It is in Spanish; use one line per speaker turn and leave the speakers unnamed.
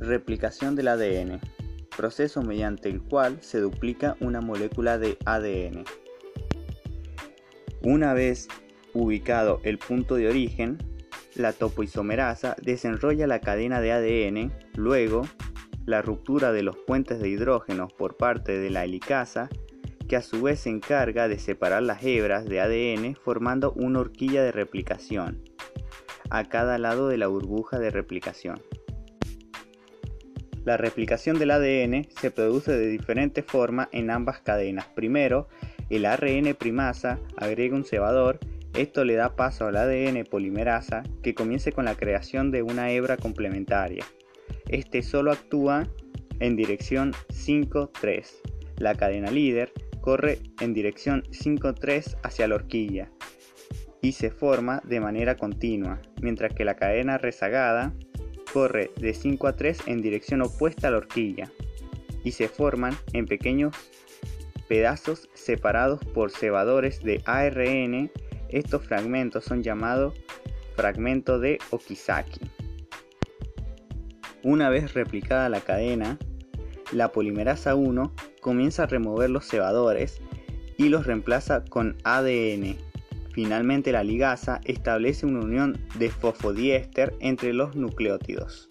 Replicación del ADN, proceso mediante el cual se duplica una molécula de ADN. Una vez ubicado el punto de origen, la topoisomerasa desenrolla la cadena de ADN, luego la ruptura de los puentes de hidrógeno por parte de la helicasa, que a su vez se encarga de separar las hebras de ADN formando una horquilla de replicación a cada lado de la burbuja de replicación. La replicación del ADN se produce de diferente forma en ambas cadenas. Primero, el ARN primasa agrega un cebador, esto le da paso al ADN polimerasa que comience con la creación de una hebra complementaria. Este solo actúa en dirección 5-3. La cadena líder corre en dirección 5-3 hacia la horquilla y se forma de manera continua, mientras que la cadena rezagada corre de 5 a 3 en dirección opuesta a la horquilla y se forman en pequeños pedazos separados por cebadores de ARN. Estos fragmentos son llamados fragmento de Okizaki. Una vez replicada la cadena, la polimerasa 1 comienza a remover los cebadores y los reemplaza con ADN. Finalmente la ligasa establece una unión de fosfodiéster entre los nucleótidos.